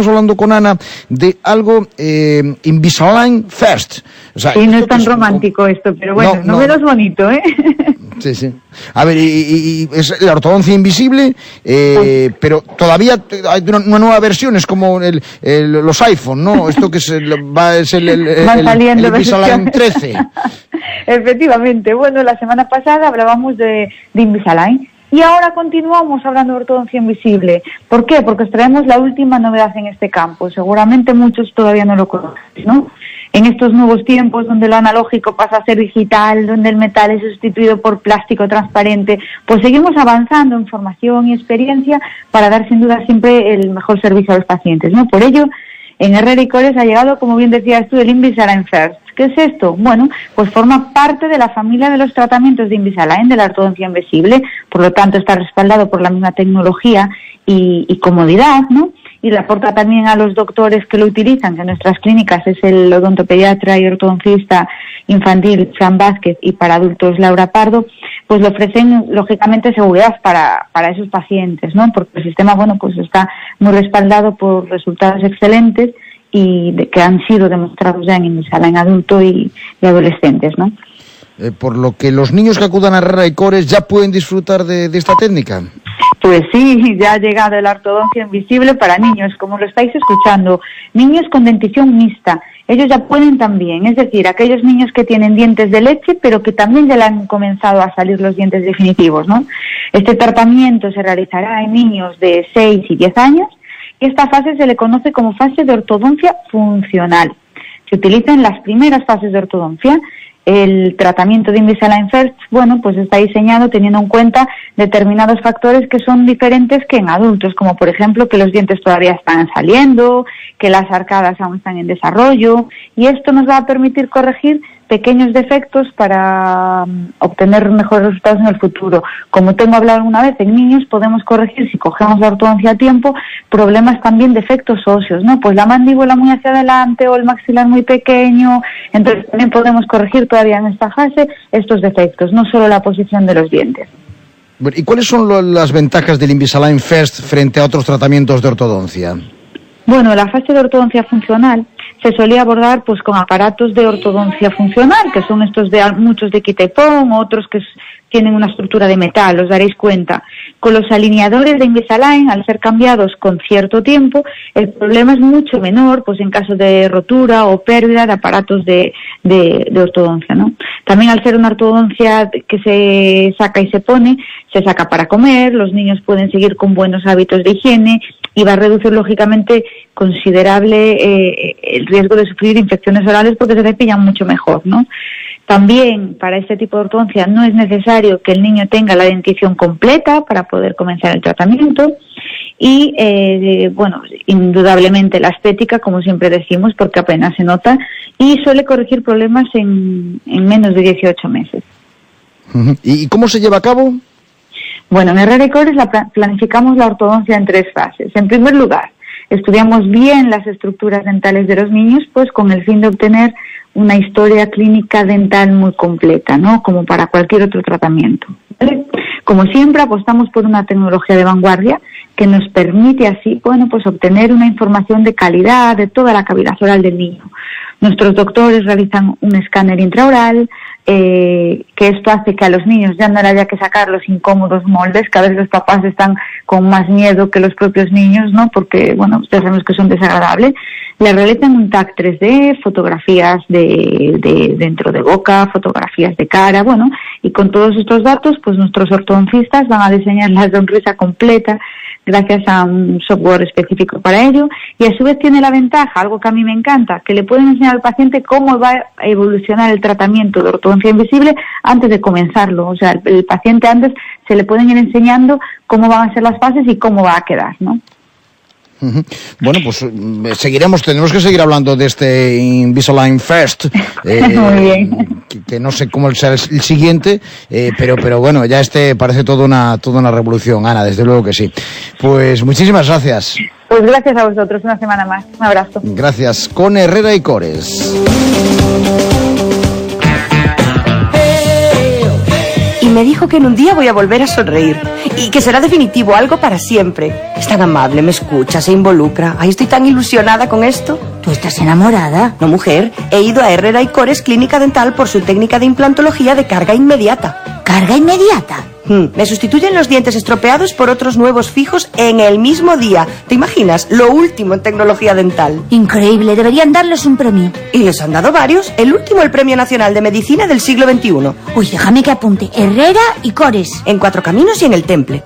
estábamos hablando con Ana de algo eh, Invisalign First. sí, no es tan romántico esto, pero bueno, no, menos bonito, ¿eh? Sí, sí. A ver, y, es la ortodoncia invisible, eh, pero todavía hay una, nueva versión, es como el, los iPhone, ¿no? Esto que es el, va, es el, el, el Invisalign 13. Efectivamente. Bueno, la semana pasada hablábamos de, de Invisalign y ahora continuamos hablando de ortodoncia invisible. ¿Por qué? Porque os traemos la última novedad en este campo. Seguramente muchos todavía no lo conocen, ¿no? En estos nuevos tiempos donde lo analógico pasa a ser digital, donde el metal es sustituido por plástico transparente, pues seguimos avanzando en formación y experiencia para dar sin duda siempre el mejor servicio a los pacientes, ¿no? Por ello, en Herrera y Cores ha llegado, como bien decías tú, el Invisalign First. ¿Qué es esto? Bueno, pues forma parte de la familia de los tratamientos de Invisalign, de la ortodoncia invisible, por lo tanto está respaldado por la misma tecnología y, comodidad, ¿no? y le aporta también a los doctores que lo utilizan, que en nuestras clínicas es el odontopediatra y ortodoncista infantil Fran Vázquez y para adultos Laura Pardo, pues le ofrecen lógicamente seguridad para, para esos pacientes, ¿no? Porque el sistema, bueno, pues está muy respaldado por resultados excelentes y de, que han sido demostrados ya en sala en adulto y, adolescentes, ¿no? Eh, por lo que los niños que acudan a Herrera y Cores ya pueden disfrutar de, de esta técnica. Pues sí, ya ha llegado la ortodoncia invisible para niños, como lo estáis escuchando. Niños con dentición mixta, ellos ya pueden también, es decir, aquellos niños que tienen dientes de leche, pero que también ya le han comenzado a salir los dientes definitivos, ¿no? Este tratamiento se realizará en niños de 6 y 10 años esta fase se le conoce como fase de ortodoncia funcional. Se utiliza en las primeras fases de ortodoncia el tratamiento de Invisalign First, bueno, pues está diseñado teniendo en cuenta determinados factores que son diferentes que en adultos, como por ejemplo que los dientes todavía están saliendo, que las arcadas aún están en desarrollo, y esto nos va a permitir corregir pequeños defectos para mm, obtener mejores resultados en el futuro. Como tengo hablado alguna vez, en niños podemos corregir, si cogemos la ortodoncia a tiempo, problemas también defectos óseos, ¿no? Pues la mandíbula muy hacia adelante o el maxilar muy pequeño, entonces también podemos corregir todavía en esta fase estos defectos, no solo la posición de los dientes. ¿Y cuáles son las ventajas del Invisalign First frente a otros tratamientos de ortodoncia? Bueno, la fase de ortodoncia funcional se solía abordar pues con aparatos de ortodoncia funcional, que son estos de muchos de quita otros que tienen una estructura de metal, os daréis cuenta. Con los alineadores de Invisalign, al ser cambiados con cierto tiempo, el problema es mucho menor, pues en caso de rotura o pérdida de aparatos de, de, ortodoncia, ¿no? También al ser una ortodoncia que se saca y se pone, se saca para comer, los niños pueden seguir con buenos hábitos de higiene y va a reducir lógicamente considerable eh, el riesgo de sufrir infecciones orales porque se cepillan mucho mejor, ¿no? También para este tipo de ortodoncia no es necesario que el niño tenga la dentición completa para poder comenzar el tratamiento y, eh, bueno, indudablemente la estética, como siempre decimos, porque apenas se nota y suele corregir problemas en, en menos de 18 meses. ¿Y cómo se lleva a cabo? Bueno, en y la planificamos la ortodoncia en tres fases. En primer lugar, estudiamos bien las estructuras dentales de los niños, pues con el fin de obtener una historia clínica dental muy completa, ¿no? Como para cualquier otro tratamiento. Como siempre, apostamos por una tecnología de vanguardia que nos permite así, bueno, pues obtener una información de calidad de toda la cavidad oral del niño. Nuestros doctores realizan un escáner intraoral, eh, que esto hace que a los niños ya no haya que sacar los incómodos moldes, que a veces los papás están con más miedo que los propios niños, ¿no? Porque, bueno, ustedes sabemos que son desagradables. Le realizan un TAC 3D, fotografías de, de dentro de boca, fotografías de cara, bueno, y con todos estos datos, pues nuestros ortodoncistas van a diseñar la sonrisa completa gracias a un software específico para ello y a su vez tiene la ventaja, algo que a mí me encanta, que le pueden enseñar al paciente cómo va a evolucionar el tratamiento de ortodoncia invisible antes de comenzarlo. O sea, el, paciente antes se le pueden ir enseñando cómo van a ser las fases y cómo va a quedar, ¿no? Bueno, pues eh, seguiremos, tenemos que seguir hablando de este Invisalign First. Eh, Muy bien. Que, no sé cómo será el, siguiente, eh, pero, pero bueno, ya este parece toda una, toda una revolución, Ana, desde luego que sí. Pues muchísimas gracias. Pues gracias a vosotros, una semana más. Un abrazo. Gracias. Con Herrera y Cores. Me dijo que en un día voy a volver a sonreír y que será definitivo, algo para siempre. Es tan amable, me escucha, se involucra. Ay, estoy tan ilusionada con esto. ¿Tú estás enamorada? No, mujer. He ido a Herrera y Cores Clínica Dental por su técnica de implantología de carga inmediata. ¿Carga inmediata? Hmm, Me sustituyen los dientes estropeados por otros nuevos fijos en el mismo día. ¿Te imaginas? Lo último en tecnología dental. Increíble, deberían darles un premio. Y les han dado varios. El último, el Premio Nacional de Medicina del siglo XXI. Uy, déjame que apunte. Herrera y Cores. En Cuatro Caminos y en el Temple.